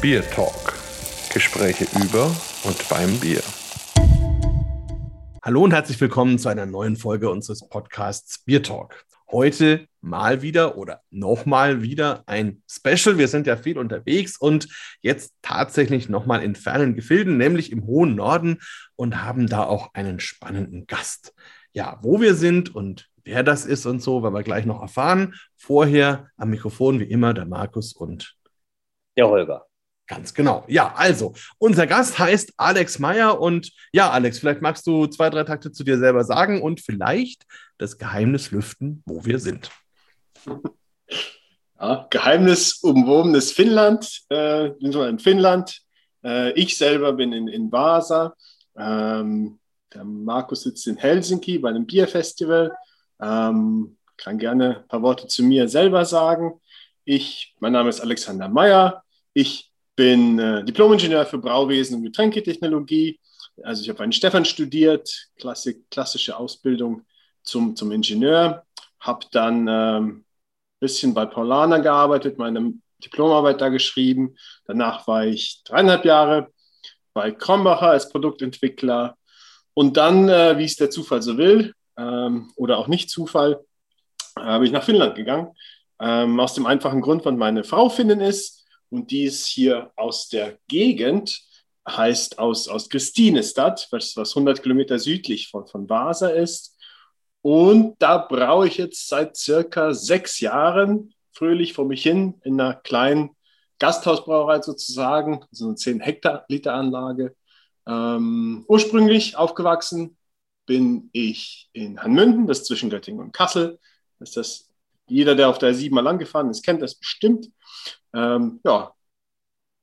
Bier Talk. Gespräche über und beim Bier. Hallo und herzlich willkommen zu einer neuen Folge unseres Podcasts Bier Talk. Heute mal wieder oder nochmal wieder ein Special. Wir sind ja viel unterwegs und jetzt tatsächlich nochmal in fernen Gefilden, nämlich im hohen Norden und haben da auch einen spannenden Gast. Ja, wo wir sind und wer das ist und so, werden wir gleich noch erfahren. Vorher am Mikrofon wie immer der Markus und der Holger. Ganz genau. Ja, also, unser Gast heißt Alex Meyer und ja, Alex, vielleicht magst du zwei, drei Takte zu dir selber sagen und vielleicht das Geheimnis lüften, wo wir sind. Ja, Geheimnis umwobenes Finnland. Äh, wir in Finnland. Äh, ich selber bin in, in Vasa. Ähm, der Markus sitzt in Helsinki bei einem Bierfestival. Ähm, kann gerne ein paar Worte zu mir selber sagen. Ich, mein Name ist Alexander Meyer. Ich bin äh, Diplomingenieur für Brauwesen und Getränketechnologie. Also ich habe einen Stefan studiert, Klassik, klassische Ausbildung zum, zum Ingenieur. Habe dann ein ähm, bisschen bei Paulana gearbeitet, meine Diplomarbeit da geschrieben. Danach war ich dreieinhalb Jahre bei Krombacher als Produktentwickler. Und dann, äh, wie es der Zufall so will, ähm, oder auch nicht Zufall, äh, bin ich nach Finnland gegangen. Ähm, aus dem einfachen Grund, weil meine Frau Finnin ist und die ist hier aus der Gegend, heißt aus, aus Christinestadt, was, was 100 Kilometer südlich von, von Vasa ist. Und da braue ich jetzt seit circa sechs Jahren fröhlich vor mich hin in einer kleinen Gasthausbrauerei sozusagen, so eine 10 Hektar Liter Anlage. Ähm, ursprünglich aufgewachsen bin ich in Hanmünden, das ist zwischen Göttingen und Kassel. Das ist das, jeder, der auf der 7 mal lang gefahren ist, kennt das bestimmt. Ähm, ja,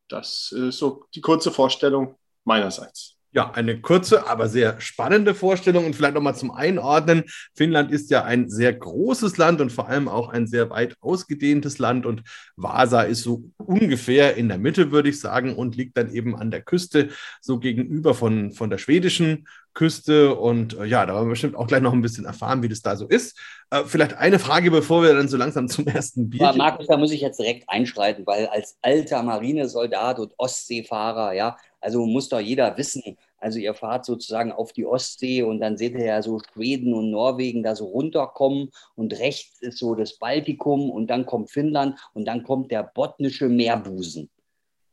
das ist so die kurze Vorstellung meinerseits. Ja, eine kurze, aber sehr spannende Vorstellung und vielleicht nochmal zum Einordnen. Finnland ist ja ein sehr großes Land und vor allem auch ein sehr weit ausgedehntes Land und Vasa ist so ungefähr in der Mitte, würde ich sagen, und liegt dann eben an der Küste, so gegenüber von, von der schwedischen Küste. Und äh, ja, da werden wir bestimmt auch gleich noch ein bisschen erfahren, wie das da so ist. Äh, vielleicht eine Frage, bevor wir dann so langsam zum ersten Bier. Markus, da muss ich jetzt direkt einschreiten, weil als alter Marinesoldat und Ostseefahrer, ja, also muss doch jeder wissen, also ihr fahrt sozusagen auf die Ostsee und dann seht ihr ja so Schweden und Norwegen da so runterkommen und rechts ist so das Baltikum und dann kommt Finnland und dann kommt der botnische Meerbusen.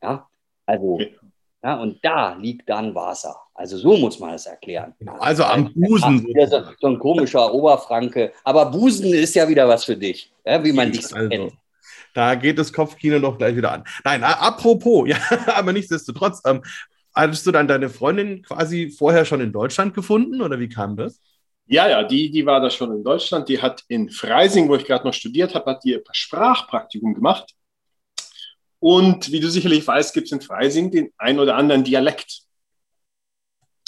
Ja, also ja, und da liegt dann Wasser. Also so muss man es erklären. Genau, also am Busen. Ja, so, so, ein komischer Oberfranke. Aber Busen ist ja wieder was für dich, ja, wie man dich so also, kennt. Da geht das Kopfkino doch gleich wieder an. Nein, apropos, ja, aber nichtsdestotrotz, ähm, hattest du dann deine Freundin quasi vorher schon in Deutschland gefunden oder wie kam das? Ja, ja, die, die war da schon in Deutschland. Die hat in Freising, wo ich gerade noch studiert habe, hat die Sprachpraktikum gemacht. Und wie du sicherlich weißt, gibt es in Freising den ein oder anderen Dialekt.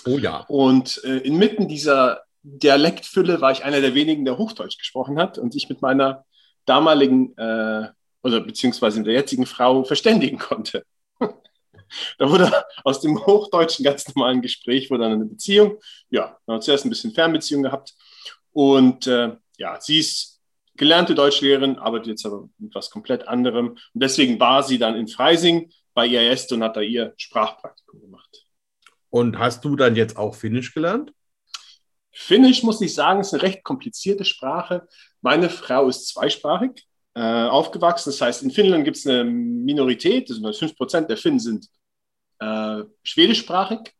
Oh ja. Und äh, inmitten dieser Dialektfülle war ich einer der wenigen, der Hochdeutsch gesprochen hat und ich mit meiner damaligen äh, oder beziehungsweise mit der jetzigen Frau verständigen konnte. Da wurde aus dem hochdeutschen ganz normalen Gespräch wurde dann eine Beziehung. Ja, wir haben zuerst ein bisschen Fernbeziehung gehabt und äh, ja, sie ist gelernte Deutschlehrerin, arbeitet jetzt aber mit was komplett anderem. Und deswegen war sie dann in Freising bei IAS und hat da ihr Sprachpraktikum gemacht. Und hast du dann jetzt auch Finnisch gelernt? Finnisch muss ich sagen, ist eine recht komplizierte Sprache. Meine Frau ist zweisprachig äh, aufgewachsen. Das heißt, in Finnland gibt es eine Minorität, also 5% der Finnen sind äh, schwedischsprachig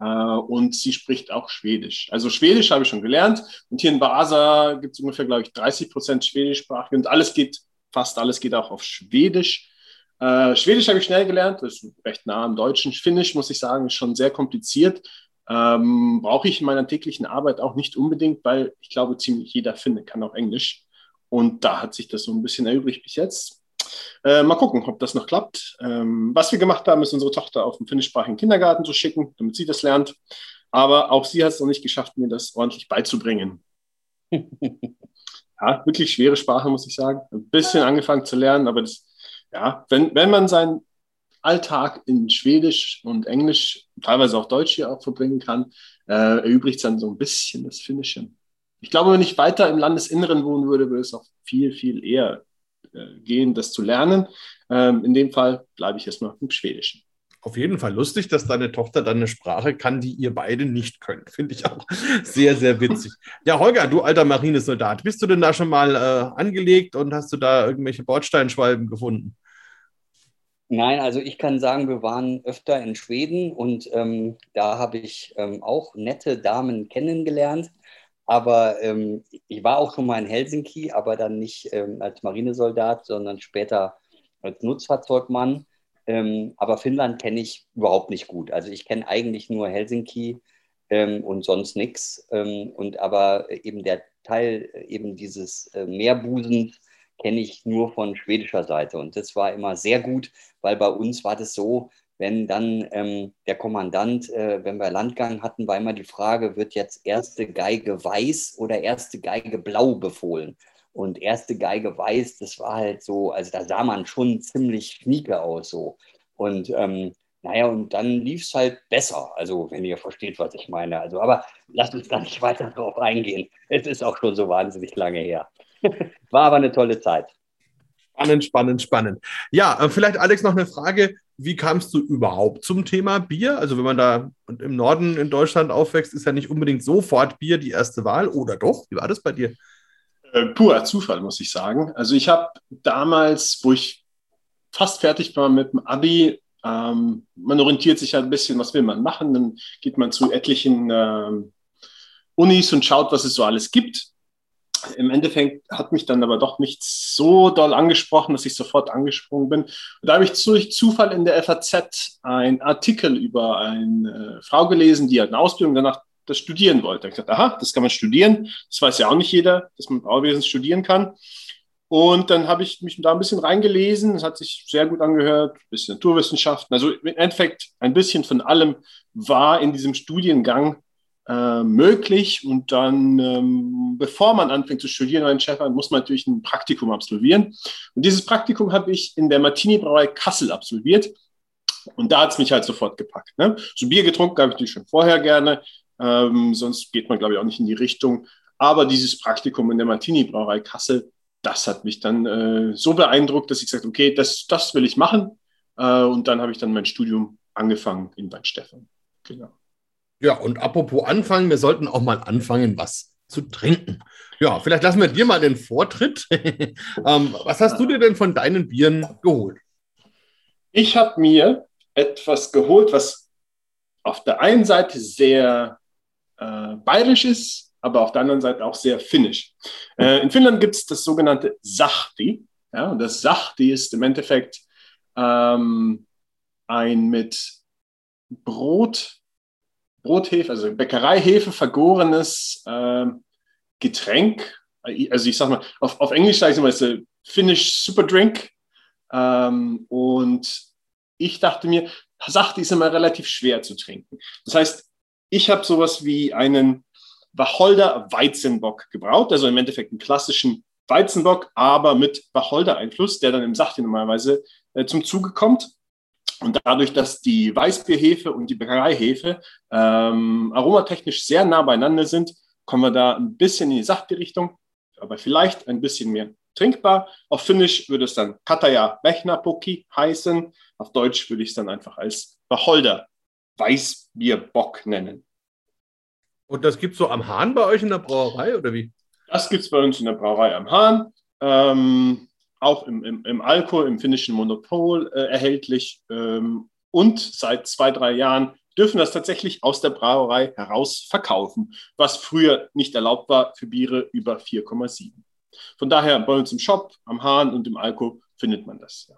äh, und sie spricht auch Schwedisch. Also Schwedisch habe ich schon gelernt und hier in Vasa gibt es ungefähr, glaube ich, 30 Prozent Schwedischsprachig und alles geht, fast alles geht auch auf Schwedisch. Äh, Schwedisch habe ich schnell gelernt, das ist recht nah am Deutschen. Finnisch, muss ich sagen, ist schon sehr kompliziert. Ähm, Brauche ich in meiner täglichen Arbeit auch nicht unbedingt, weil ich glaube, ziemlich jeder Finne kann auch Englisch. Und da hat sich das so ein bisschen erübrigt bis jetzt. Äh, mal gucken, ob das noch klappt. Ähm, was wir gemacht haben, ist unsere Tochter auf den finnischsprachigen Kindergarten zu schicken, damit sie das lernt. Aber auch sie hat es noch nicht geschafft, mir das ordentlich beizubringen. ja, wirklich schwere Sprache, muss ich sagen. Ein bisschen angefangen zu lernen, aber das, ja, wenn, wenn man seinen Alltag in Schwedisch und Englisch, teilweise auch Deutsch hier auch verbringen kann, äh, erübrigt es dann so ein bisschen das Finnische. Ich glaube, wenn ich weiter im Landesinneren wohnen würde, würde es auch viel, viel eher äh, gehen, das zu lernen. Ähm, in dem Fall bleibe ich erstmal im Schwedischen. Auf jeden Fall lustig, dass deine Tochter dann eine Sprache kann, die ihr beide nicht könnt. Finde ich auch sehr, sehr witzig. Ja, Holger, du alter Marinesoldat, bist du denn da schon mal äh, angelegt und hast du da irgendwelche Bordsteinschwalben gefunden? Nein, also ich kann sagen, wir waren öfter in Schweden und ähm, da habe ich ähm, auch nette Damen kennengelernt. Aber ähm, ich war auch schon mal in Helsinki, aber dann nicht ähm, als Marinesoldat, sondern später als Nutzfahrzeugmann. Ähm, aber Finnland kenne ich überhaupt nicht gut. Also ich kenne eigentlich nur Helsinki ähm, und sonst nichts. und aber eben der Teil eben dieses äh, Meerbusens kenne ich nur von schwedischer Seite. Und das war immer sehr gut, weil bei uns war das so, wenn dann ähm, der Kommandant, äh, wenn wir Landgang hatten, war immer die Frage, wird jetzt erste Geige weiß oder erste Geige blau befohlen? Und erste Geige weiß, das war halt so, also da sah man schon ziemlich schnieke aus so. Und ähm, naja, und dann lief es halt besser. Also, wenn ihr versteht, was ich meine. Also, aber lasst uns da nicht weiter drauf eingehen. Es ist auch schon so wahnsinnig lange her. War aber eine tolle Zeit. Spannend, spannend, spannend. Ja, äh, vielleicht Alex noch eine Frage. Wie kamst du überhaupt zum Thema Bier? Also wenn man da im Norden in Deutschland aufwächst, ist ja nicht unbedingt sofort Bier die erste Wahl, oder doch? Wie war das bei dir? Äh, purer Zufall, muss ich sagen. Also ich habe damals, wo ich fast fertig war mit dem Abi, ähm, man orientiert sich halt ein bisschen, was will man machen. Dann geht man zu etlichen ähm, Unis und schaut, was es so alles gibt im Endeffekt hat mich dann aber doch nicht so doll angesprochen, dass ich sofort angesprungen bin. Und da habe ich durch Zufall in der FAZ einen Artikel über eine Frau gelesen, die hat eine Ausbildung danach das studieren wollte. Ich dachte, aha, das kann man studieren. Das weiß ja auch nicht jeder, dass man Bauwesen studieren kann. Und dann habe ich mich da ein bisschen reingelesen. Es hat sich sehr gut angehört, ein bisschen Naturwissenschaften. Also im Endeffekt ein bisschen von allem war in diesem Studiengang äh, möglich. Und dann, ähm, bevor man anfängt zu studieren bei den muss man natürlich ein Praktikum absolvieren. Und dieses Praktikum habe ich in der Martini-Brauerei Kassel absolviert. Und da hat es mich halt sofort gepackt. Ne? So Bier getrunken habe ich natürlich schon vorher gerne. Ähm, sonst geht man, glaube ich, auch nicht in die Richtung. Aber dieses Praktikum in der Martini-Brauerei Kassel, das hat mich dann äh, so beeindruckt, dass ich gesagt habe, okay, das, das will ich machen. Äh, und dann habe ich dann mein Studium angefangen in Bad Stefan. Genau. Ja, und apropos anfangen, wir sollten auch mal anfangen, was zu trinken. Ja, vielleicht lassen wir dir mal den Vortritt. ähm, was hast du dir denn von deinen Bieren geholt? Ich habe mir etwas geholt, was auf der einen Seite sehr äh, bayerisch ist, aber auf der anderen Seite auch sehr finnisch. Äh, in Finnland gibt es das sogenannte Sahti. Ja, und das Sahti ist im Endeffekt ähm, ein mit Brot Brothefe, also Bäckereihefe vergorenes äh, Getränk. Also ich sag mal, auf, auf Englisch sage ich immer, es ist Finnish Super Drink. Ähm, und ich dachte mir, Sachte ist immer relativ schwer zu trinken. Das heißt, ich habe sowas wie einen Wacholder Weizenbock gebraut, also im Endeffekt einen klassischen Weizenbock, aber mit Wacholder-Einfluss, der dann im Sachte normalerweise äh, zum Zuge kommt. Und dadurch, dass die Weißbierhefe und die Bäckereihefe ähm, aromatechnisch sehr nah beieinander sind, kommen wir da ein bisschen in die Saftbierrichtung, aber vielleicht ein bisschen mehr trinkbar. Auf Finnisch würde es dann Kataja Bechnapoki heißen. Auf Deutsch würde ich es dann einfach als Wacholder Weißbierbock nennen. Und das gibt es so am Hahn bei euch in der Brauerei oder wie? Das gibt es bei uns in der Brauerei am Hahn. Ähm, auch im, im, im Alko, im finnischen Monopol äh, erhältlich. Ähm, und seit zwei, drei Jahren dürfen das tatsächlich aus der Brauerei heraus verkaufen, was früher nicht erlaubt war für Biere über 4,7. Von daher bei uns im Shop, am Hahn und im Alko findet man das. Ja.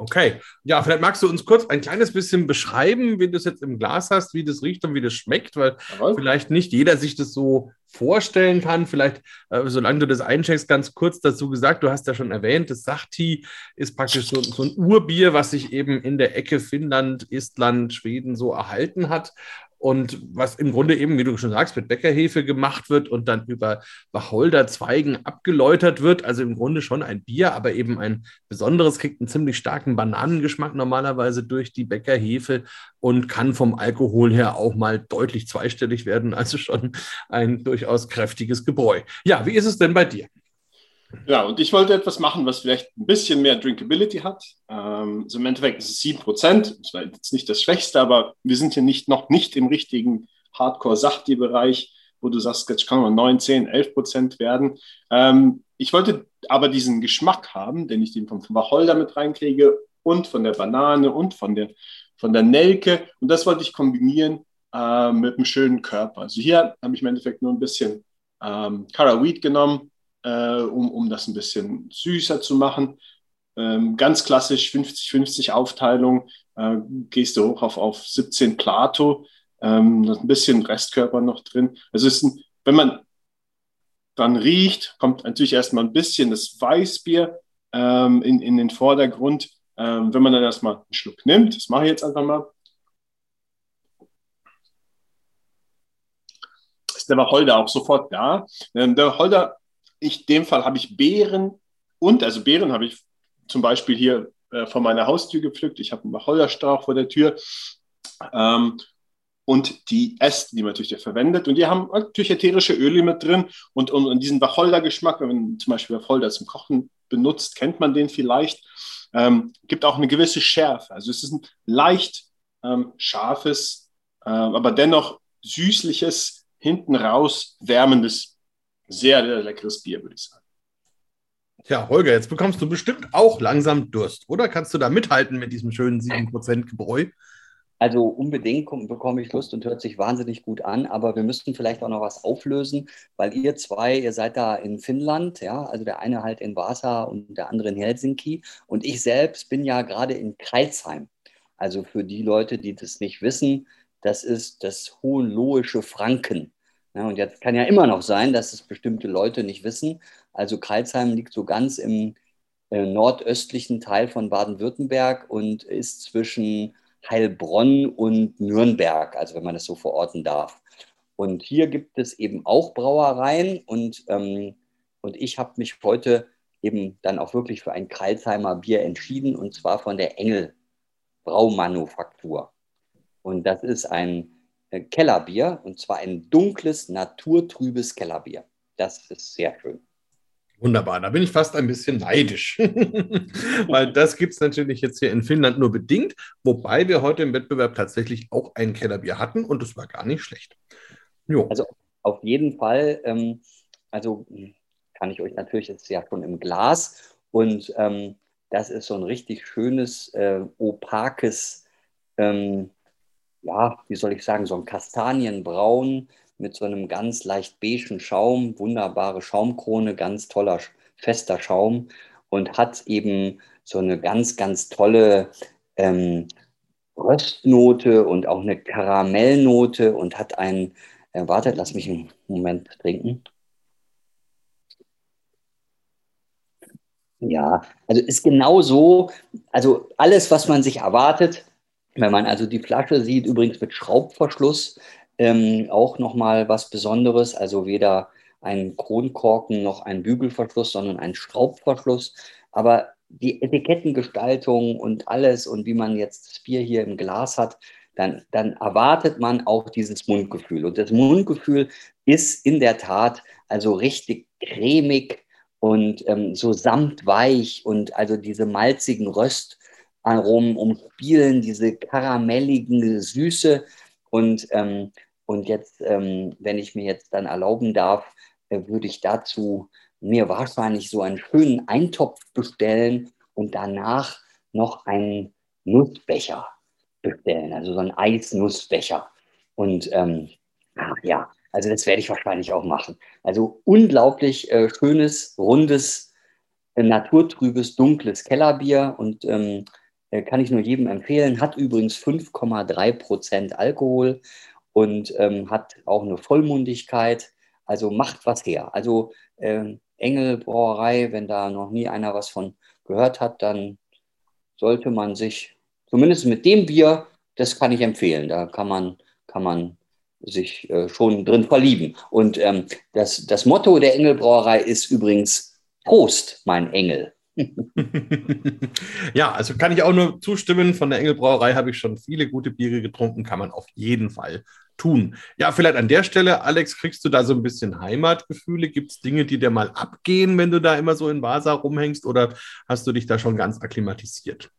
Okay. Ja, vielleicht magst du uns kurz ein kleines bisschen beschreiben, wie du es jetzt im Glas hast, wie das riecht und wie das schmeckt, weil Jawohl. vielleicht nicht jeder sich das so vorstellen kann. Vielleicht, äh, solange du das eincheckst, ganz kurz dazu gesagt, du hast ja schon erwähnt, das Sachti ist praktisch so, so ein Urbier, was sich eben in der Ecke Finnland, Estland, Schweden so erhalten hat und was im Grunde eben, wie du schon sagst, mit Bäckerhefe gemacht wird und dann über Wacholderzweigen abgeläutert wird. Also im Grunde schon ein Bier, aber eben ein besonderes, kriegt einen ziemlich starken Bananengeschmack normalerweise durch die Bäckerhefe und kann vom Alkohol her auch mal deutlich zweistellig werden. Also schon ein durchaus kräftiges Gebräu. Ja, wie ist es denn bei dir? Ja, und ich wollte etwas machen, was vielleicht ein bisschen mehr Drinkability hat. Ähm, also im Endeffekt ist es 7%. Das war jetzt nicht das Schwächste, aber wir sind hier nicht, noch nicht im richtigen Hardcore-Sachti-Bereich, wo du sagst, jetzt kann man 9, 10, 11 Prozent werden. Ähm, ich wollte aber diesen Geschmack haben, den ich den vom Wacholder mit reinkriege und von der Banane und von der, von der Nelke. Und das wollte ich kombinieren äh, mit einem schönen Körper. Also hier habe ich im Endeffekt nur ein bisschen ähm, Cara Wheat genommen, äh, um, um das ein bisschen süßer zu machen. Ähm, ganz klassisch 50-50 Aufteilung, äh, gehst du hoch auf, auf 17 Plato, ähm, ein bisschen Restkörper noch drin. Also ist ein, wenn man dann riecht, kommt natürlich erstmal ein bisschen das Weißbier ähm, in, in den Vordergrund. Ähm, wenn man dann erstmal einen Schluck nimmt, das mache ich jetzt einfach mal, ist der Wacholder auch sofort da. Ähm, der Wacholder, ich, in dem Fall habe ich Beeren und, also Beeren habe ich zum Beispiel hier äh, vor meiner Haustür gepflückt. Ich habe einen Wacholderstrauch vor der Tür. Ähm, und die Äste, die man natürlich verwendet. Und die haben natürlich ätherische Öle mit drin und, und, und diesen Wacholder-Geschmack, wenn man zum Beispiel Wacholder zum Kochen benutzt, kennt man den vielleicht. Ähm, gibt auch eine gewisse Schärfe. Also es ist ein leicht ähm, scharfes, äh, aber dennoch süßliches, hinten raus wärmendes, sehr, sehr leckeres Bier, würde ich sagen. Tja, Holger, jetzt bekommst du bestimmt auch langsam Durst, oder? Kannst du da mithalten mit diesem schönen 7% Gebräu? Also unbedingt bekomme ich Lust und hört sich wahnsinnig gut an, aber wir müssten vielleicht auch noch was auflösen, weil ihr zwei, ihr seid da in Finnland, ja, also der eine halt in Vasa und der andere in Helsinki und ich selbst bin ja gerade in Kreilsheim. Also für die Leute, die das nicht wissen, das ist das hohenlohische Franken. Ja, und jetzt kann ja immer noch sein, dass es bestimmte Leute nicht wissen. Also Kreilsheim liegt so ganz im äh, nordöstlichen Teil von Baden-Württemberg und ist zwischen Heilbronn und Nürnberg, also wenn man das so verorten darf. Und hier gibt es eben auch Brauereien und, ähm, und ich habe mich heute eben dann auch wirklich für ein Kreilsheimer Bier entschieden und zwar von der Engel Braumanufaktur. Und das ist ein Kellerbier und zwar ein dunkles, naturtrübes Kellerbier. Das ist sehr schön. Wunderbar, da bin ich fast ein bisschen neidisch, weil das gibt es natürlich jetzt hier in Finnland nur bedingt, wobei wir heute im Wettbewerb tatsächlich auch ein Kellerbier hatten und das war gar nicht schlecht. Jo. Also auf jeden Fall, ähm, also kann ich euch natürlich jetzt ja schon im Glas und ähm, das ist so ein richtig schönes, äh, opakes, ähm, ja, wie soll ich sagen, so ein Kastanienbraun mit so einem ganz leicht beigen Schaum, wunderbare Schaumkrone, ganz toller, fester Schaum und hat eben so eine ganz, ganz tolle ähm, Röstnote und auch eine Karamellnote und hat einen, äh, wartet, lass mich einen Moment trinken. Ja, also ist genau so, also alles, was man sich erwartet, wenn man also die Flasche sieht, übrigens mit Schraubverschluss, ähm, auch nochmal was Besonderes, also weder ein Kronkorken noch ein Bügelverschluss, sondern ein Schraubverschluss. Aber die Etikettengestaltung und alles und wie man jetzt das Bier hier im Glas hat, dann, dann erwartet man auch dieses Mundgefühl. Und das Mundgefühl ist in der Tat also richtig cremig und ähm, so samtweich und also diese malzigen Röstaromen umspielen, diese karamelligen Süße und ähm, und jetzt, ähm, wenn ich mir jetzt dann erlauben darf, äh, würde ich dazu mir wahrscheinlich so einen schönen Eintopf bestellen und danach noch einen Nussbecher bestellen, also so einen Eisnussbecher. Und ähm, ja, also das werde ich wahrscheinlich auch machen. Also unglaublich äh, schönes, rundes, äh, naturtrübes, dunkles Kellerbier und ähm, äh, kann ich nur jedem empfehlen. Hat übrigens 5,3 Prozent Alkohol und ähm, hat auch eine Vollmundigkeit. Also macht was her. Also äh, Engel Brauerei, wenn da noch nie einer was von gehört hat, dann sollte man sich, zumindest mit dem Bier, das kann ich empfehlen. Da kann man, kann man sich äh, schon drin verlieben. Und ähm, das, das Motto der Engelbrauerei ist übrigens Prost, mein Engel. Ja, also kann ich auch nur zustimmen. Von der Engelbrauerei habe ich schon viele gute Biere getrunken, kann man auf jeden Fall tun. Ja, vielleicht an der Stelle, Alex, kriegst du da so ein bisschen Heimatgefühle? Gibt es Dinge, die dir mal abgehen, wenn du da immer so in Vasa rumhängst oder hast du dich da schon ganz akklimatisiert?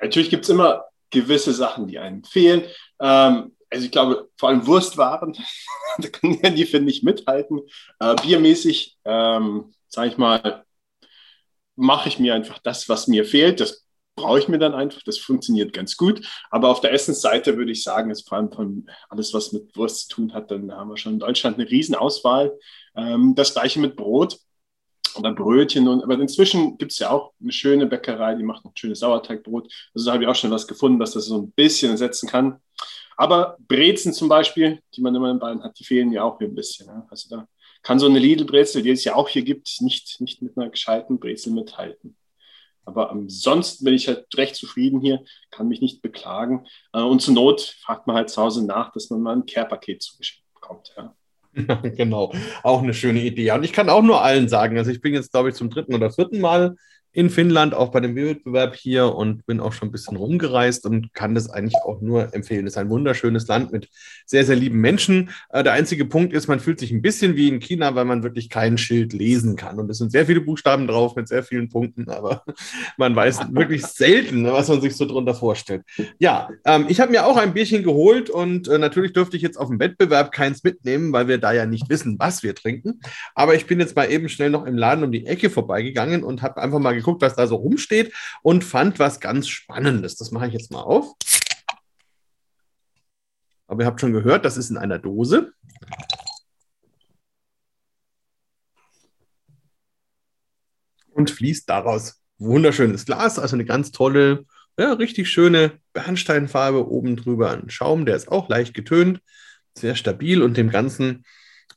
Natürlich gibt es immer gewisse Sachen, die einem fehlen. Ähm, also ich glaube, vor allem Wurstwaren, da können die, finde ich, mithalten. Äh, biermäßig, ähm, sage ich mal, mache ich mir einfach das, was mir fehlt. Das brauche ich mir dann einfach. Das funktioniert ganz gut. Aber auf der Essensseite würde ich sagen, ist vor allem von alles, was mit Wurst zu tun hat, dann haben wir schon in Deutschland eine Riesenauswahl. Ähm, das gleiche mit Brot oder Brötchen. Und, aber inzwischen gibt es ja auch eine schöne Bäckerei, die macht ein schönes Sauerteigbrot. Also da habe ich auch schon was gefunden, dass das so ein bisschen ersetzen kann. Aber Brezen zum Beispiel, die man immer in Bayern hat, die fehlen ja auch hier ein bisschen. Ja. Also da kann so eine Lidl-Brezel, die es ja auch hier gibt, nicht, nicht mit einer gescheiten Brezel mithalten. Aber ansonsten bin ich halt recht zufrieden hier, kann mich nicht beklagen. Äh, und zur Not fragt man halt zu Hause nach, dass man mal ein Care-Paket zugeschickt bekommt. Ja. genau, auch eine schöne Idee. Und ich kann auch nur allen sagen, also ich bin jetzt, glaube ich, zum dritten oder vierten Mal in Finnland, auch bei dem Wettbewerb hier und bin auch schon ein bisschen rumgereist und kann das eigentlich auch nur empfehlen. Es ist ein wunderschönes Land mit sehr, sehr lieben Menschen. Äh, der einzige Punkt ist, man fühlt sich ein bisschen wie in China, weil man wirklich kein Schild lesen kann. Und es sind sehr viele Buchstaben drauf mit sehr vielen Punkten, aber man weiß wirklich selten, was man sich so drunter vorstellt. Ja, ähm, ich habe mir auch ein Bierchen geholt und äh, natürlich dürfte ich jetzt auf dem Wettbewerb keins mitnehmen, weil wir da ja nicht wissen, was wir trinken. Aber ich bin jetzt mal eben schnell noch im Laden um die Ecke vorbeigegangen und habe einfach mal geguckt, was da so rumsteht und fand was ganz Spannendes. Das mache ich jetzt mal auf. Aber ihr habt schon gehört, das ist in einer Dose. Und fließt daraus wunderschönes Glas, also eine ganz tolle, ja, richtig schöne Bernsteinfarbe oben drüber. Ein Schaum, der ist auch leicht getönt, sehr stabil und dem Ganzen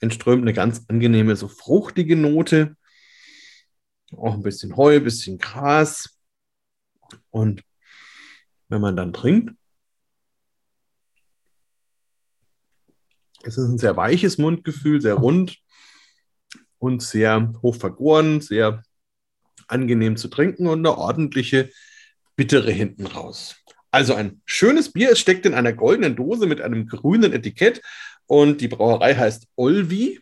entströmt eine ganz angenehme, so fruchtige Note. Auch ein bisschen Heu, ein bisschen Gras. Und wenn man dann trinkt, es ist ein sehr weiches Mundgefühl, sehr rund und sehr hoch vergoren, sehr angenehm zu trinken und eine ordentliche bittere hinten raus. Also ein schönes Bier. Es steckt in einer goldenen Dose mit einem grünen Etikett und die Brauerei heißt Olvi.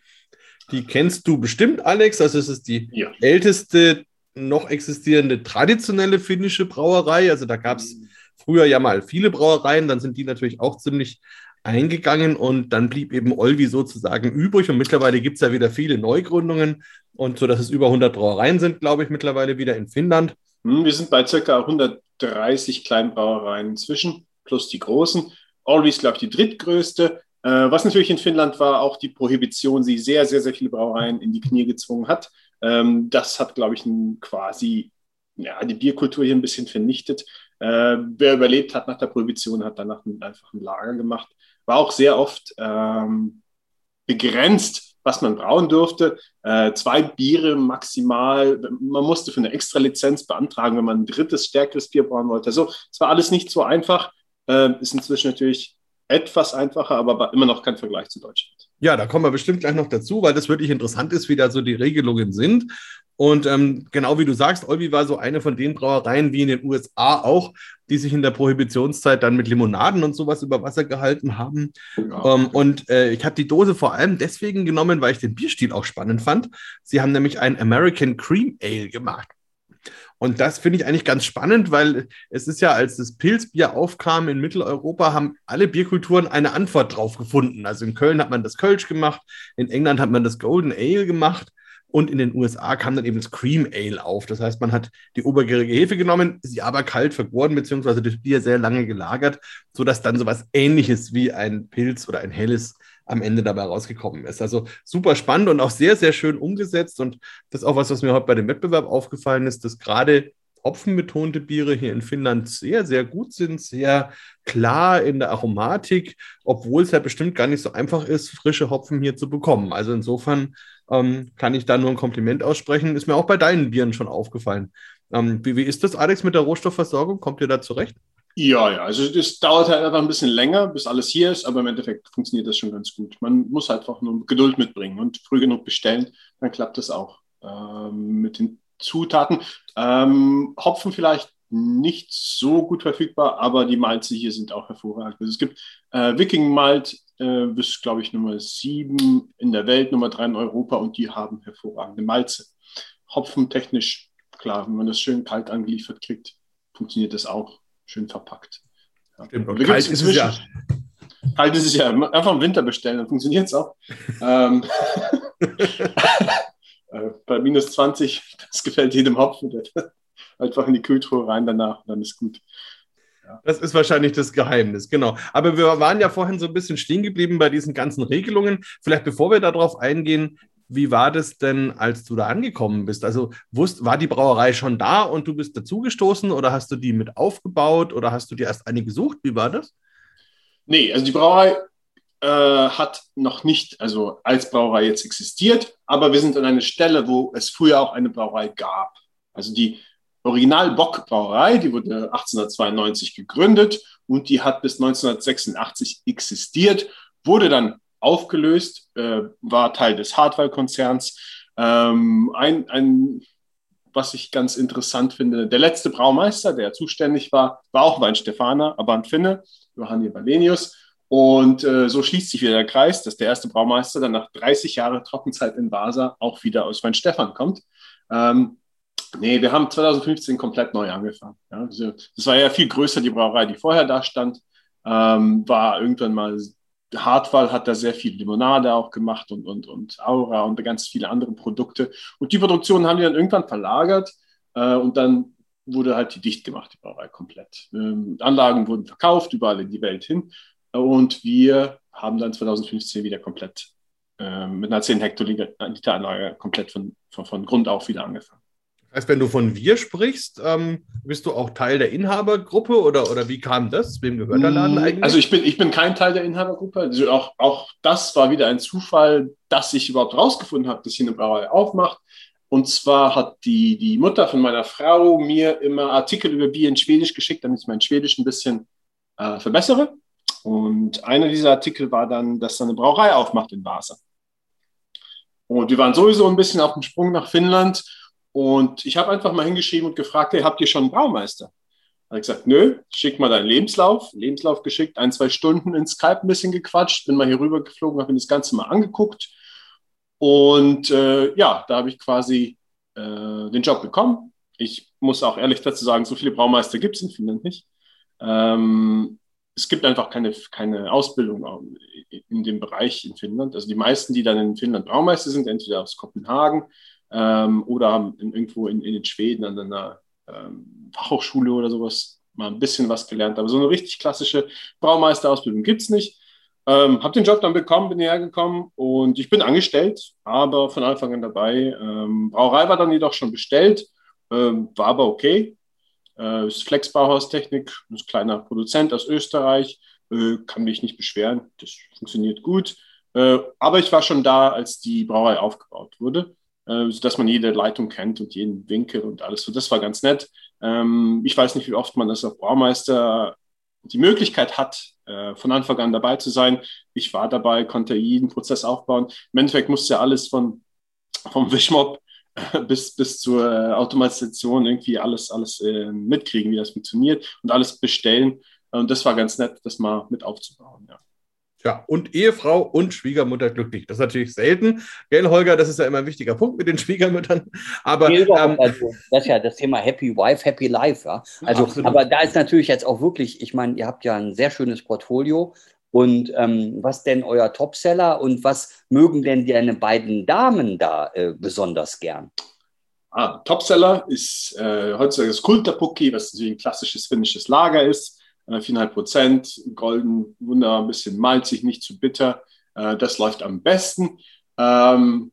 Die kennst du bestimmt, Alex. Also es ist die ja. älteste noch existierende traditionelle finnische Brauerei. Also da gab es früher ja mal viele Brauereien, dann sind die natürlich auch ziemlich eingegangen und dann blieb eben Olvi sozusagen übrig und mittlerweile gibt es ja wieder viele Neugründungen und so, dass es über 100 Brauereien sind, glaube ich, mittlerweile wieder in Finnland. Hm, wir sind bei ca. 130 Kleinbrauereien inzwischen, plus die großen. Olvi ist, glaube ich, die drittgrößte. Äh, was natürlich in Finnland war, auch die Prohibition, die sehr, sehr, sehr viele Brauereien in die Knie gezwungen hat. Ähm, das hat, glaube ich, quasi ja, die Bierkultur hier ein bisschen vernichtet. Äh, wer überlebt hat nach der Prohibition, hat danach einfach ein Lager gemacht. War auch sehr oft ähm, begrenzt, was man brauen durfte. Äh, zwei Biere maximal. Man musste für eine extra Lizenz beantragen, wenn man ein drittes, stärkeres Bier brauen wollte. Also es war alles nicht so einfach. Äh, ist inzwischen natürlich etwas einfacher, aber immer noch kein Vergleich zu Deutschland. Ja, da kommen wir bestimmt gleich noch dazu, weil das wirklich interessant ist, wie da so die Regelungen sind. Und ähm, genau wie du sagst, Olvi war so eine von den Brauereien wie in den USA auch, die sich in der Prohibitionszeit dann mit Limonaden und sowas über Wasser gehalten haben. Ja. Ähm, und äh, ich habe die Dose vor allem deswegen genommen, weil ich den Bierstil auch spannend fand. Sie haben nämlich ein American Cream Ale gemacht. Und das finde ich eigentlich ganz spannend, weil es ist ja, als das Pilzbier aufkam in Mitteleuropa, haben alle Bierkulturen eine Antwort drauf gefunden. Also in Köln hat man das Kölsch gemacht, in England hat man das Golden Ale gemacht und in den USA kam dann eben das Cream Ale auf. Das heißt, man hat die obergärige Hefe genommen, sie aber kalt vergoren, beziehungsweise das Bier sehr lange gelagert, sodass dann sowas ähnliches wie ein Pilz oder ein helles am Ende dabei rausgekommen ist. Also super spannend und auch sehr, sehr schön umgesetzt. Und das ist auch was, was mir heute bei dem Wettbewerb aufgefallen ist, dass gerade hopfenbetonte Biere hier in Finnland sehr, sehr gut sind, sehr klar in der Aromatik, obwohl es ja bestimmt gar nicht so einfach ist, frische Hopfen hier zu bekommen. Also insofern ähm, kann ich da nur ein Kompliment aussprechen. Ist mir auch bei deinen Bieren schon aufgefallen. Ähm, wie, wie ist das, Alex, mit der Rohstoffversorgung? Kommt ihr da zurecht? Ja, ja, also das dauert halt einfach ein bisschen länger, bis alles hier ist, aber im Endeffekt funktioniert das schon ganz gut. Man muss halt einfach nur Geduld mitbringen und früh genug bestellen, dann klappt das auch ähm, mit den Zutaten. Ähm, Hopfen vielleicht nicht so gut verfügbar, aber die Malze hier sind auch hervorragend. Also es gibt äh, Viking Malt, äh, bis, glaube ich, Nummer 7 in der Welt, Nummer 3 in Europa und die haben hervorragende Malze. Hopfentechnisch, klar, wenn man das schön kalt angeliefert kriegt, funktioniert das auch schön verpackt. Ja. Stimmt, und kalt ist es ja. Kalt ist es ja, einfach im Winter bestellen, dann funktioniert es auch. ähm, äh, bei minus 20, das gefällt jedem Hopfen. Einfach in die Kühltruhe rein danach, dann ist gut. Ja. Das ist wahrscheinlich das Geheimnis, genau. Aber wir waren ja vorhin so ein bisschen stehen geblieben bei diesen ganzen Regelungen. Vielleicht bevor wir darauf eingehen, wie war das denn, als du da angekommen bist? Also wusst, war die Brauerei schon da und du bist dazugestoßen oder hast du die mit aufgebaut oder hast du dir erst eine gesucht? Wie war das? Nee, also die Brauerei äh, hat noch nicht, also als Brauerei jetzt existiert, aber wir sind an einer Stelle, wo es früher auch eine Brauerei gab. Also die Original Bock Brauerei, die wurde 1892 gegründet und die hat bis 1986 existiert, wurde dann aufgelöst, äh, war Teil des Hartwall-Konzerns. Ähm, ein, ein, was ich ganz interessant finde, der letzte Braumeister, der zuständig war, war auch Weinstefaner, aber ein Finne, Johanni Valenius. Und äh, so schließt sich wieder der Kreis, dass der erste Braumeister dann nach 30 Jahren Trockenzeit in Vasa auch wieder aus Weinstefan kommt. Ähm, nee, wir haben 2015 komplett neu angefangen. Ja. Das war ja viel größer, die Brauerei, die vorher da stand. Ähm, war irgendwann mal Hartwall hat da sehr viel Limonade auch gemacht und, und, und Aura und ganz viele andere Produkte. Und die Produktion haben die dann irgendwann verlagert äh, und dann wurde halt die dicht gemacht, die Brauerei komplett. Ähm, Anlagen wurden verkauft, überall in die Welt hin. Und wir haben dann 2015 wieder komplett äh, mit einer 10 Hektoliter Anlage komplett von, von, von Grund auf wieder angefangen. Heißt, wenn du von wir sprichst, ähm, bist du auch Teil der Inhabergruppe oder, oder wie kam das? Wem gehört der Laden mm, eigentlich? Also ich bin, ich bin kein Teil der Inhabergruppe. Also auch, auch das war wieder ein Zufall, dass ich überhaupt rausgefunden habe, dass hier eine Brauerei aufmacht. Und zwar hat die, die Mutter von meiner Frau mir immer Artikel über Bier in Schwedisch geschickt, damit ich mein Schwedisch ein bisschen äh, verbessere. Und einer dieser Artikel war dann, dass er eine Brauerei aufmacht in Vasa. Und wir waren sowieso ein bisschen auf dem Sprung nach Finnland und ich habe einfach mal hingeschrieben und gefragt, hey, habt ihr schon einen Braumeister? Hat gesagt, nö, schick mal deinen Lebenslauf. Lebenslauf geschickt, ein, zwei Stunden in Skype ein bisschen gequatscht, bin mal hier rüber geflogen, habe mir das Ganze mal angeguckt. Und äh, ja, da habe ich quasi äh, den Job bekommen. Ich muss auch ehrlich dazu sagen, so viele Braumeister gibt es in Finnland nicht. Ähm, es gibt einfach keine, keine Ausbildung in dem Bereich in Finnland. Also die meisten, die dann in Finnland Braumeister sind, entweder aus Kopenhagen ähm, oder haben in, irgendwo in, in, Schweden an einer ähm, Fachhochschule oder sowas mal ein bisschen was gelernt. Aber so eine richtig klassische Braumeisterausbildung gibt es nicht. Ähm, habe den Job dann bekommen, bin hierher gekommen und ich bin angestellt, aber von Anfang an dabei. Ähm, Brauerei war dann jedoch schon bestellt, ähm, war aber okay. Äh, ist Flex Bauhaustechnik, ein kleiner Produzent aus Österreich, äh, kann mich nicht beschweren, das funktioniert gut. Äh, aber ich war schon da, als die Brauerei aufgebaut wurde äh, sodass man jede Leitung kennt und jeden Winkel und alles. So, das war ganz nett. Ähm, ich weiß nicht, wie oft man das auf Baumeister die Möglichkeit hat, äh, von Anfang an dabei zu sein. Ich war dabei, konnte jeden Prozess aufbauen. Im Endeffekt musste ja alles von, vom Wischmob äh, bis, bis zur äh, Automatisation irgendwie alles, alles äh, mitkriegen, wie das funktioniert und alles bestellen. Und das war ganz nett, das mal mit aufzubauen. Ja. Ja, und Ehefrau und Schwiegermutter glücklich. Das ist natürlich selten. Gell, Holger, das ist ja immer ein wichtiger Punkt mit den Schwiegermüttern. Aber ähm, also, das ist ja das Thema Happy Wife, Happy Life. Ja? Also, Absolut. aber da ist natürlich jetzt auch wirklich, ich meine, ihr habt ja ein sehr schönes Portfolio. Und ähm, was denn euer Topseller und was mögen denn deine beiden Damen da äh, besonders gern? Ah, Topseller ist äh, heutzutage das Kulterpucki, was natürlich ein klassisches finnisches Lager ist. 4,5 Prozent, golden, wunderbar, ein bisschen malzig, nicht zu bitter. Äh, das läuft am besten. Ähm,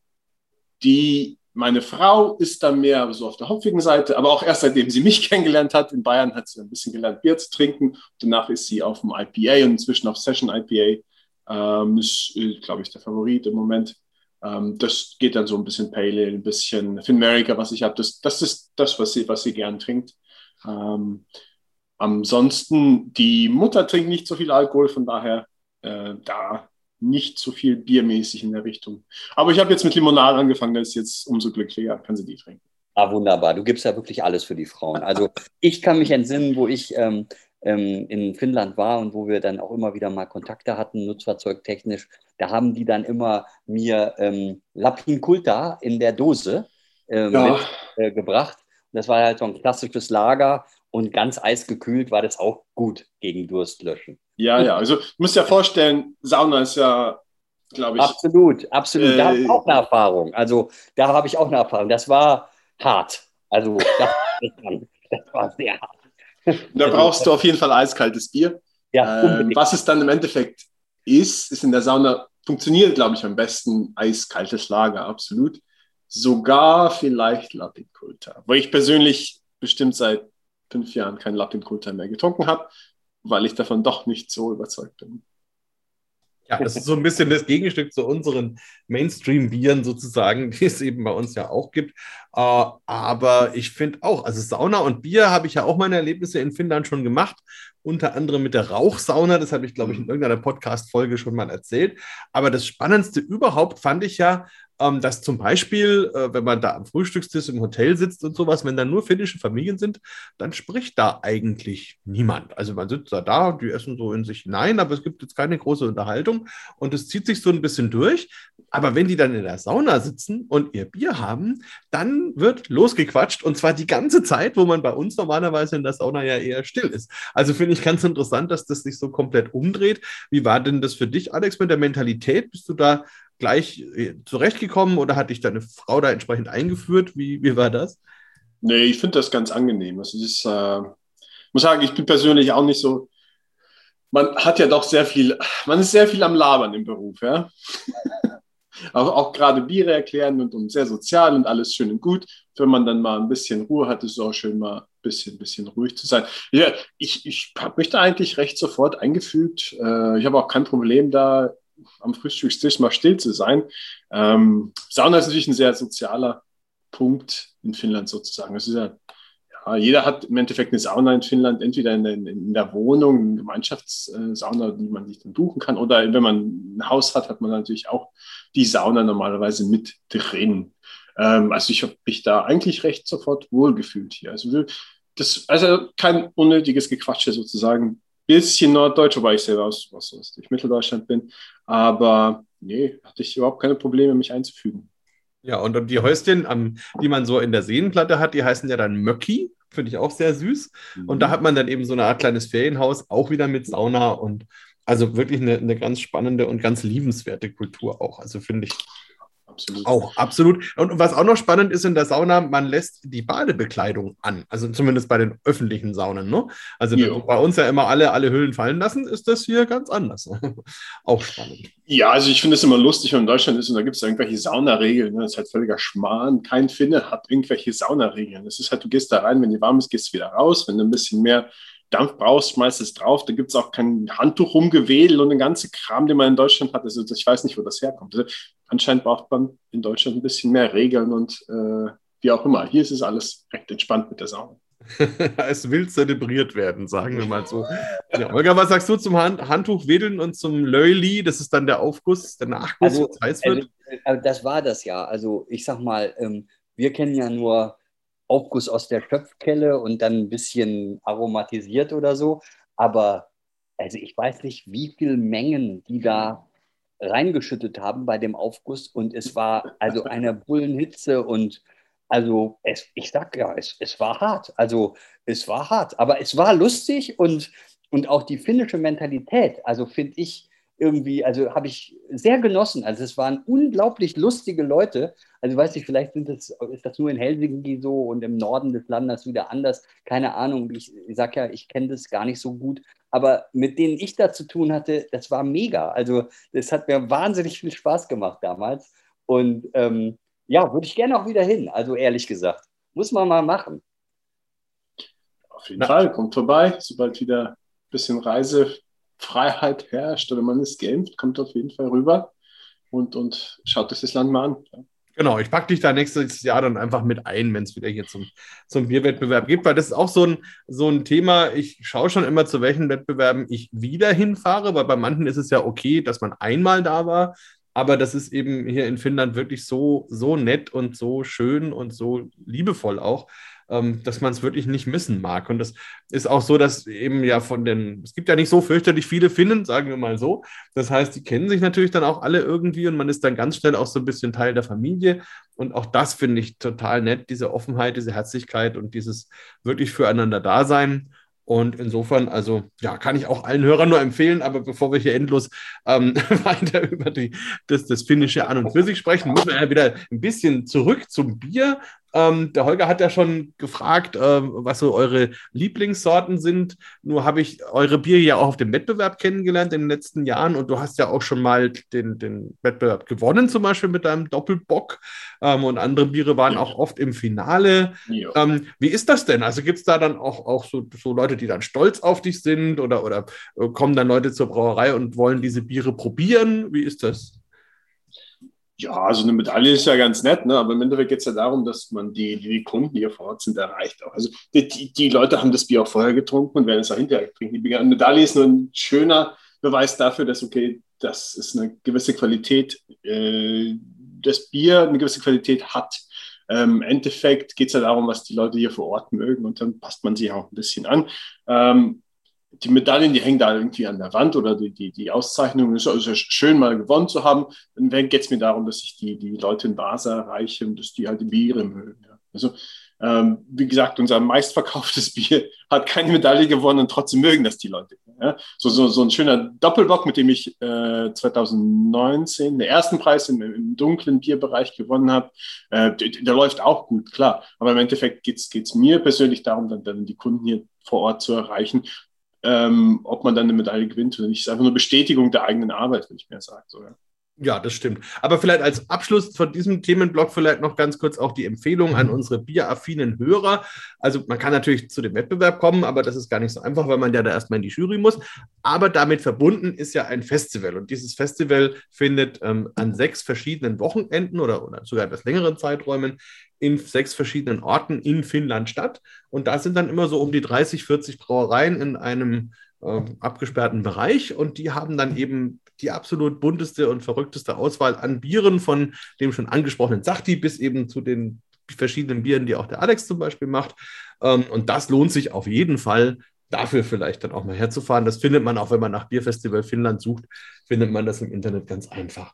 die, meine Frau ist dann mehr so auf der hopfigen Seite, aber auch erst seitdem sie mich kennengelernt hat. In Bayern hat sie ein bisschen gelernt, Bier zu trinken. Danach ist sie auf dem IPA und inzwischen auf Session IPA. Ähm, ist, äh, glaube ich, der Favorit im Moment. Ähm, das geht dann so ein bisschen Pale Ale, ein bisschen Finmerica, was ich habe. Das, das ist das, was sie, was sie gern trinkt. Ansonsten, die Mutter trinkt nicht so viel Alkohol, von daher äh, da nicht so viel biermäßig in der Richtung. Aber ich habe jetzt mit Limonade angefangen, das ist jetzt umso glücklicher, kann sie die trinken. Ah, wunderbar. Du gibst ja wirklich alles für die Frauen. Also ich kann mich entsinnen, wo ich ähm, ähm, in Finnland war und wo wir dann auch immer wieder mal Kontakte hatten, nutzfahrzeugtechnisch. Da haben die dann immer mir ähm, Lapin Kulta in der Dose äh, ja. mitgebracht. Äh, das war halt so ein klassisches Lager und ganz eisgekühlt war das auch gut gegen Durstlöschen. Ja, ja, also ich muss ja vorstellen, Sauna ist ja, glaube ich. Absolut, absolut. Äh, da habe ich auch eine Erfahrung. Also da habe ich auch eine Erfahrung. Das war hart. Also das, das war sehr hart. Da brauchst du auf jeden Fall eiskaltes Bier. Ja, äh, was es dann im Endeffekt ist, ist in der Sauna, funktioniert, glaube ich, am besten eiskaltes Lager, absolut. Sogar vielleicht Lapinkulta. Weil ich persönlich bestimmt seit fünf Jahren kein Lapinkulta mehr getrunken habe, weil ich davon doch nicht so überzeugt bin. Ja, das ist so ein bisschen das Gegenstück zu unseren Mainstream-Bieren sozusagen, die es eben bei uns ja auch gibt. Äh, aber ich finde auch, also Sauna und Bier habe ich ja auch meine Erlebnisse in Finnland schon gemacht. Unter anderem mit der Rauchsauna, das habe ich, glaube ich, in irgendeiner Podcast-Folge schon mal erzählt. Aber das Spannendste überhaupt fand ich ja, ähm, dass zum Beispiel, äh, wenn man da am Frühstückstisch im Hotel sitzt und sowas, wenn da nur finnische Familien sind, dann spricht da eigentlich niemand. Also man sitzt da da, die essen so in sich hinein, aber es gibt jetzt keine große Unterhaltung und es zieht sich so ein bisschen durch. Aber wenn die dann in der Sauna sitzen und ihr Bier haben, dann wird losgequatscht und zwar die ganze Zeit, wo man bei uns normalerweise in der Sauna ja eher still ist. Also finde ich ganz interessant, dass das sich so komplett umdreht. Wie war denn das für dich, Alex, mit der Mentalität? Bist du da gleich äh, zurechtgekommen oder hat dich deine Frau da entsprechend eingeführt? Wie, wie war das? Nee, ich finde das ganz angenehm. Also ist, äh, muss sagen, ich bin persönlich auch nicht so. Man hat ja doch sehr viel, man ist sehr viel am Labern im Beruf, ja. auch, auch gerade Biere erklären und, und sehr sozial und alles schön und gut. Wenn man dann mal ein bisschen Ruhe hat, ist es auch schön, mal ein bisschen, bisschen ruhig zu sein. Ja, ich, ich habe mich da eigentlich recht sofort eingefügt. Äh, ich habe auch kein Problem da am Frühstückstisch mal still zu sein. Ähm, Sauna ist natürlich ein sehr sozialer Punkt in Finnland sozusagen. Es ist ja, ja, jeder hat im Endeffekt eine Sauna in Finnland, entweder in, in, in der Wohnung, eine Gemeinschaftssauna, die man sich dann buchen kann, oder wenn man ein Haus hat, hat man natürlich auch die Sauna normalerweise mit drin. Ähm, also ich habe mich da eigentlich recht sofort wohlgefühlt hier. Also das, also kein unnötiges Gequatsche sozusagen bisschen Norddeutsch, wobei ich selber aus, aus, aus Mitteldeutschland bin. Aber nee, hatte ich überhaupt keine Probleme, mich einzufügen. Ja, und die Häuschen, die man so in der Seenplatte hat, die heißen ja dann Möcki. Finde ich auch sehr süß. Mhm. Und da hat man dann eben so eine Art kleines Ferienhaus, auch wieder mit Sauna und also wirklich eine, eine ganz spannende und ganz liebenswerte Kultur auch. Also finde ich Absolut. Auch, absolut. Und was auch noch spannend ist in der Sauna, man lässt die Badebekleidung an. Also zumindest bei den öffentlichen Saunen. Ne? Also jo. bei uns ja immer alle, alle Hüllen fallen lassen, ist das hier ganz anders. auch spannend. Ja, also ich finde es immer lustig, wenn in Deutschland ist und da gibt es irgendwelche Saunaregeln. Ne? Das ist halt völliger Schmarrn. Kein Finne hat irgendwelche Saunaregeln. Es ist halt, du gehst da rein, wenn die warm ist, gehst du wieder raus. Wenn du ein bisschen mehr Dampf brauchst, schmeißt es drauf. Da gibt es auch kein Handtuch rumgewedelt und den ganzen Kram, den man in Deutschland hat. Also ich weiß nicht, wo das herkommt. Also anscheinend braucht man in Deutschland ein bisschen mehr Regeln und äh, wie auch immer. Hier ist es alles recht entspannt mit der Sauna. es will zelebriert werden, sagen wir mal so. Ja, Olga, was sagst du zum Hand Handtuch wedeln und zum Löli? Das ist dann der Aufguss, der Nachguss, also, heiß wird? Also, das war das ja. Also ich sag mal, ähm, wir kennen ja nur Aufguss aus der Schöpfkelle und dann ein bisschen aromatisiert oder so. Aber also ich weiß nicht, wie viele Mengen die da reingeschüttet haben bei dem Aufguss und es war also eine Bullenhitze und also es, ich sag ja, es, es war hart. Also es war hart, aber es war lustig und, und auch die finnische Mentalität, also finde ich, irgendwie, also habe ich sehr genossen. Also es waren unglaublich lustige Leute. Also weiß ich, vielleicht sind das, ist das nur in Helsinki so und im Norden des Landes wieder anders. Keine Ahnung. Ich, ich sage ja, ich kenne das gar nicht so gut. Aber mit denen ich da zu tun hatte, das war mega. Also das hat mir wahnsinnig viel Spaß gemacht damals. Und ähm, ja, würde ich gerne auch wieder hin. Also ehrlich gesagt, muss man mal machen. Auf jeden Na. Fall, kommt vorbei, sobald wieder ein bisschen Reise Freiheit herrscht oder man ist geimpft, kommt auf jeden Fall rüber und, und schaut euch das Land mal an. Genau, ich packe dich da nächstes Jahr dann einfach mit ein, wenn es wieder hier zum, zum Bierwettbewerb gibt, weil das ist auch so ein, so ein Thema. Ich schaue schon immer, zu welchen Wettbewerben ich wieder hinfahre, weil bei manchen ist es ja okay, dass man einmal da war. Aber das ist eben hier in Finnland wirklich so, so nett und so schön und so liebevoll auch, ähm, dass man es wirklich nicht missen mag. Und das ist auch so, dass eben ja von den, es gibt ja nicht so fürchterlich viele Finnen, sagen wir mal so. Das heißt, die kennen sich natürlich dann auch alle irgendwie und man ist dann ganz schnell auch so ein bisschen Teil der Familie. Und auch das finde ich total nett, diese Offenheit, diese Herzlichkeit und dieses wirklich füreinander Dasein. Und insofern, also ja, kann ich auch allen Hörern nur empfehlen, aber bevor wir hier endlos ähm, weiter über die, das, das Finnische an und für sich sprechen, müssen wir ja wieder ein bisschen zurück zum Bier. Ähm, der Holger hat ja schon gefragt, äh, was so eure Lieblingssorten sind. Nur habe ich eure Bier ja auch auf dem Wettbewerb kennengelernt in den letzten Jahren und du hast ja auch schon mal den, den Wettbewerb gewonnen, zum Beispiel mit deinem Doppelbock. Ähm, und andere Biere waren auch oft im Finale. Ähm, wie ist das denn? Also gibt es da dann auch, auch so, so Leute, die dann stolz auf dich sind oder, oder äh, kommen dann Leute zur Brauerei und wollen diese Biere probieren? Wie ist das? Ja, also eine Medaille ist ja ganz nett, ne? aber im Endeffekt geht es ja darum, dass man die, die Kunden, die hier vor Ort sind, erreicht. Also die, die, die Leute haben das Bier auch vorher getrunken und werden es auch hinterher trinken. Die Medaille ist nur ein schöner Beweis dafür, dass, okay, das ist eine gewisse Qualität, äh, das Bier eine gewisse Qualität hat. Ähm, Im Endeffekt geht es ja darum, was die Leute hier vor Ort mögen und dann passt man sich auch ein bisschen an. Ähm, die Medaillen, die hängen da irgendwie an der Wand oder die, die, die Auszeichnung ist also schön mal gewonnen zu haben. Dann geht es mir darum, dass ich die, die Leute in Basel erreiche und dass die halt die Biere mögen. Ja. Also, ähm, wie gesagt, unser meistverkauftes Bier hat keine Medaille gewonnen und trotzdem mögen das die Leute. Ja. So, so, so ein schöner Doppelbock, mit dem ich äh, 2019 den ersten Preis im, im dunklen Bierbereich gewonnen habe, äh, der, der, läuft auch gut, klar. Aber im Endeffekt geht es mir persönlich darum, dann, dann die Kunden hier vor Ort zu erreichen ähm, ob man dann eine Medaille gewinnt oder nicht. Es ist einfach eine Bestätigung der eigenen Arbeit, würde ich mir sagen. So, ja. Ja, das stimmt. Aber vielleicht als Abschluss von diesem Themenblock vielleicht noch ganz kurz auch die Empfehlung an unsere bieraffinen Hörer. Also man kann natürlich zu dem Wettbewerb kommen, aber das ist gar nicht so einfach, weil man ja da erstmal in die Jury muss. Aber damit verbunden ist ja ein Festival. Und dieses Festival findet ähm, an sechs verschiedenen Wochenenden oder, oder sogar etwas längeren Zeiträumen in sechs verschiedenen Orten in Finnland statt. Und da sind dann immer so um die 30, 40 Brauereien in einem äh, abgesperrten Bereich und die haben dann eben die absolut bunteste und verrückteste Auswahl an Bieren von dem schon angesprochenen Sachti bis eben zu den verschiedenen Bieren, die auch der Alex zum Beispiel macht. Ähm, und das lohnt sich auf jeden Fall, dafür vielleicht dann auch mal herzufahren. Das findet man auch, wenn man nach Bierfestival Finnland sucht, findet man das im Internet ganz einfach.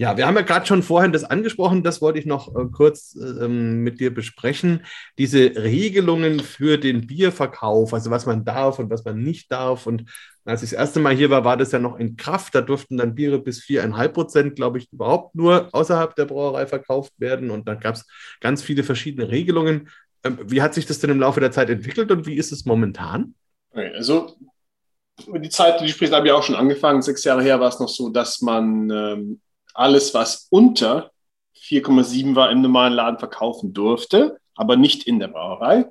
Ja, wir haben ja gerade schon vorhin das angesprochen, das wollte ich noch äh, kurz äh, mit dir besprechen. Diese Regelungen für den Bierverkauf, also was man darf und was man nicht darf. Und als ich das erste Mal hier war, war das ja noch in Kraft. Da durften dann Biere bis 4,5 Prozent, glaube ich, überhaupt nur außerhalb der Brauerei verkauft werden. Und dann gab es ganz viele verschiedene Regelungen. Ähm, wie hat sich das denn im Laufe der Zeit entwickelt und wie ist es momentan? Also die Zeit, die spricht, habe ich auch schon angefangen. Sechs Jahre her war es noch so, dass man ähm, alles, was unter 4,7 war, im normalen Laden verkaufen durfte, aber nicht in der Brauerei.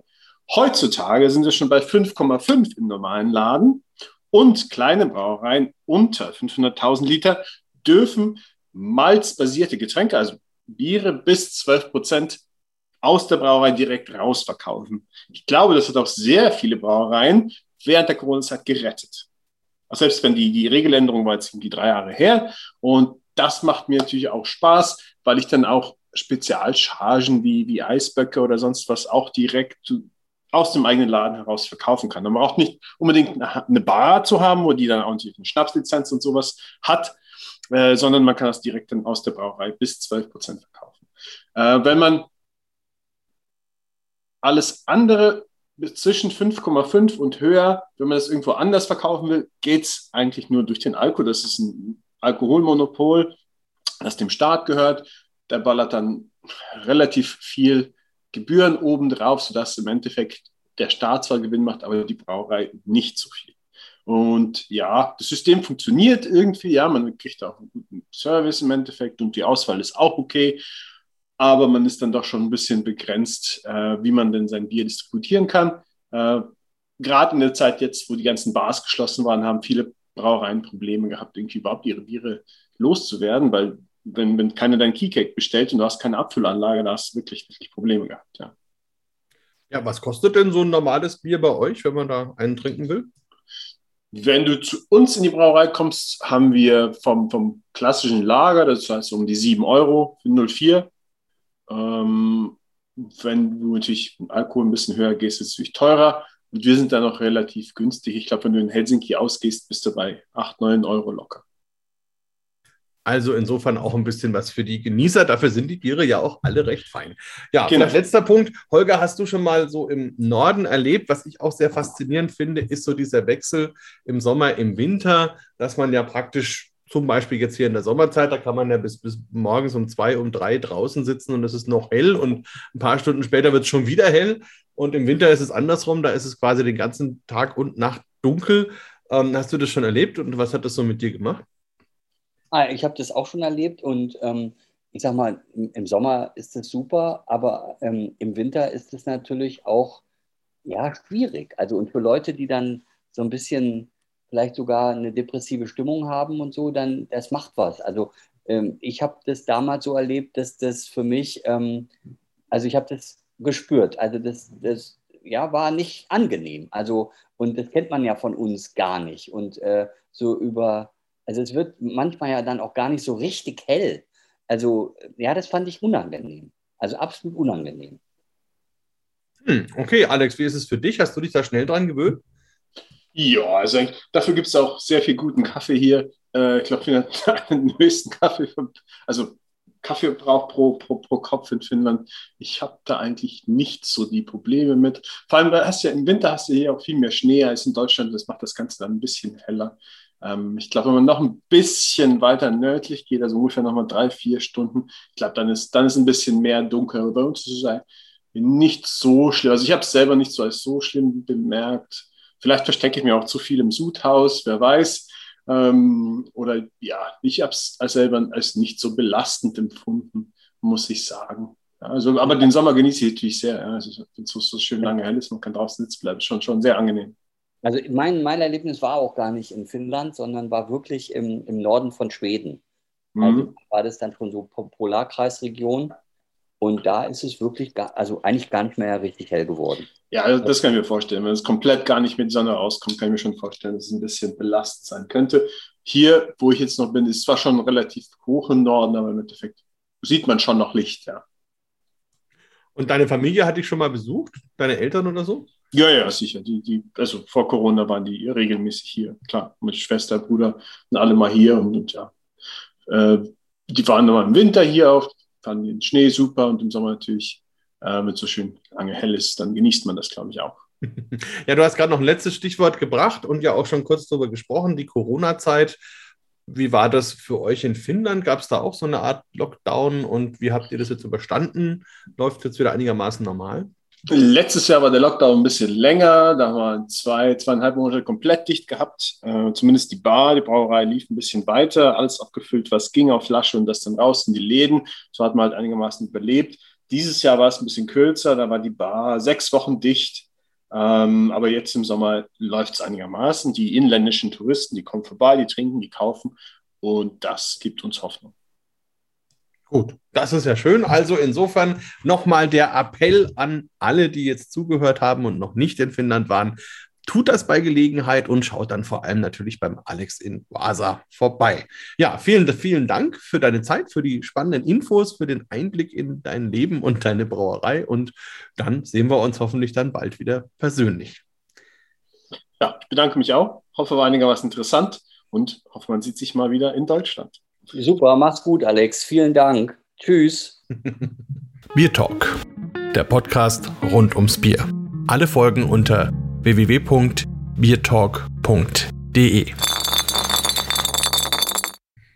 Heutzutage sind wir schon bei 5,5 im normalen Laden und kleine Brauereien unter 500.000 Liter dürfen malzbasierte Getränke, also Biere bis 12 Prozent aus der Brauerei direkt rausverkaufen. Ich glaube, das hat auch sehr viele Brauereien während der Corona-Zeit gerettet. Also selbst wenn die, die Regeländerung war jetzt irgendwie drei Jahre her und das macht mir natürlich auch Spaß, weil ich dann auch Spezialchargen wie, wie Eisböcke oder sonst was auch direkt aus dem eigenen Laden heraus verkaufen kann. Man braucht nicht unbedingt eine Bar zu haben, wo die dann auch eine Schnapslizenz und sowas hat, äh, sondern man kann das direkt dann aus der Brauerei bis 12 Prozent verkaufen. Äh, wenn man alles andere zwischen 5,5 und höher, wenn man das irgendwo anders verkaufen will, geht es eigentlich nur durch den Alkohol. Das ist ein Alkoholmonopol, das dem Staat gehört. Der ballert dann relativ viel Gebühren obendrauf, sodass im Endeffekt der Staat zwar Gewinn macht, aber die Brauerei nicht so viel. Und ja, das System funktioniert irgendwie, ja, man kriegt auch einen guten Service im Endeffekt und die Auswahl ist auch okay, aber man ist dann doch schon ein bisschen begrenzt, äh, wie man denn sein Bier distributieren kann. Äh, Gerade in der Zeit jetzt, wo die ganzen Bars geschlossen waren, haben viele Brauereien Probleme gehabt, irgendwie überhaupt ihre Biere loszuwerden, weil wenn, wenn keiner dein Keycake bestellt und du hast keine Abfüllanlage, da hast du wirklich, wirklich Probleme gehabt, ja. Ja, was kostet denn so ein normales Bier bei euch, wenn man da einen trinken will? Wenn du zu uns in die Brauerei kommst, haben wir vom, vom klassischen Lager, das heißt um die 7 Euro für 04. Ähm, wenn du natürlich Alkohol ein bisschen höher gehst, ist es natürlich teurer. Und wir sind da noch relativ günstig. Ich glaube, wenn du in Helsinki ausgehst, bist du bei 8, 9 Euro locker. Also insofern auch ein bisschen was für die Genießer. Dafür sind die Biere ja auch alle recht fein. Ja, genau. letzter Punkt. Holger, hast du schon mal so im Norden erlebt? Was ich auch sehr faszinierend finde, ist so dieser Wechsel im Sommer, im Winter, dass man ja praktisch zum Beispiel jetzt hier in der Sommerzeit, da kann man ja bis, bis morgens um zwei, um drei draußen sitzen und es ist noch hell und ein paar Stunden später wird es schon wieder hell. Und im Winter ist es andersrum, da ist es quasi den ganzen Tag und Nacht dunkel. Ähm, hast du das schon erlebt und was hat das so mit dir gemacht? Ah, ich habe das auch schon erlebt und ähm, ich sag mal, im, Sommer ist es super, aber ähm, im Winter ist es natürlich auch ja, schwierig. Also und für Leute, die dann so ein bisschen vielleicht sogar eine depressive Stimmung haben und so, dann das macht was. Also ähm, ich habe das damals so erlebt, dass das für mich, ähm, also ich habe das gespürt. Also das, das ja, war nicht angenehm. Also, und das kennt man ja von uns gar nicht. Und äh, so über also es wird manchmal ja dann auch gar nicht so richtig hell. Also ja, das fand ich unangenehm. Also absolut unangenehm. Hm, okay, Alex, wie ist es für dich? Hast du dich da schnell dran gewöhnt? Ja, also dafür gibt es auch sehr viel guten Kaffee hier. Äh, ich glaube, wir haben den höchsten Kaffee, also Kaffeeverbrauch pro, pro, pro Kopf in Finnland. Ich habe da eigentlich nicht so die Probleme mit. Vor allem, hast ja, im Winter hast du hier auch viel mehr Schnee als in Deutschland. Das macht das Ganze dann ein bisschen heller. Ähm, ich glaube, wenn man noch ein bisschen weiter nördlich geht, also ungefähr nochmal drei, vier Stunden, ich glaube, dann ist, dann ist ein bisschen mehr dunkel. Bei uns ist es nicht so schlimm. Also ich habe es selber nicht so als so schlimm bemerkt. Vielleicht verstecke ich mir auch zu viel im Sudhaus, wer weiß. Ähm, oder ja, ich habe es als selber als nicht so belastend empfunden, muss ich sagen. Ja, also, aber den Sommer genieße ich natürlich sehr. Ja. Also, wenn es so, so schön lange hell ist, man kann draußen sitzen bleiben, schon, schon sehr angenehm. Also mein, mein Erlebnis war auch gar nicht in Finnland, sondern war wirklich im, im Norden von Schweden. Mhm. Also war das dann schon so Polarkreisregion. Und da ist es wirklich, gar, also eigentlich gar nicht mehr richtig hell geworden. Ja, also das kann ich mir vorstellen. Wenn es komplett gar nicht mit Sonne auskommt, kann ich mir schon vorstellen, dass es ein bisschen belastend sein könnte. Hier, wo ich jetzt noch bin, ist zwar schon relativ hoch im Norden, aber im Endeffekt sieht man schon noch Licht, ja. Und deine Familie hat dich schon mal besucht? Deine Eltern oder so? Ja, ja, sicher. Die, die, also vor Corona waren die regelmäßig hier. Klar, mit Schwester, Bruder und alle mal hier. Und, und ja, äh, die waren nochmal im Winter hier auch, fanden den Schnee super und im Sommer natürlich, äh, wenn es so schön lange hell ist, dann genießt man das, glaube ich, auch. Ja, du hast gerade noch ein letztes Stichwort gebracht und ja auch schon kurz darüber gesprochen, die Corona-Zeit. Wie war das für euch in Finnland? Gab es da auch so eine Art Lockdown und wie habt ihr das jetzt überstanden? Läuft jetzt wieder einigermaßen normal? Letztes Jahr war der Lockdown ein bisschen länger. Da haben wir zwei, zweieinhalb Monate komplett dicht gehabt. Äh, zumindest die Bar, die Brauerei lief ein bisschen weiter. Alles abgefüllt, was ging auf Flasche und das dann raus in die Läden. So hat man halt einigermaßen überlebt. Dieses Jahr war es ein bisschen kürzer. Da war die Bar sechs Wochen dicht. Ähm, aber jetzt im Sommer läuft es einigermaßen. Die inländischen Touristen, die kommen vorbei, die trinken, die kaufen. Und das gibt uns Hoffnung. Gut, das ist ja schön. Also insofern nochmal der Appell an alle, die jetzt zugehört haben und noch nicht in Finnland waren. Tut das bei Gelegenheit und schaut dann vor allem natürlich beim Alex in Vasa vorbei. Ja, vielen, vielen Dank für deine Zeit, für die spannenden Infos, für den Einblick in dein Leben und deine Brauerei. Und dann sehen wir uns hoffentlich dann bald wieder persönlich. Ja, ich bedanke mich auch. Hoffe, war einigermaßen interessant und hoffe, man sieht sich mal wieder in Deutschland. Super, mach's gut, Alex. Vielen Dank. Tschüss. Bier Talk, der Podcast rund ums Bier. Alle Folgen unter www.biertalk.de.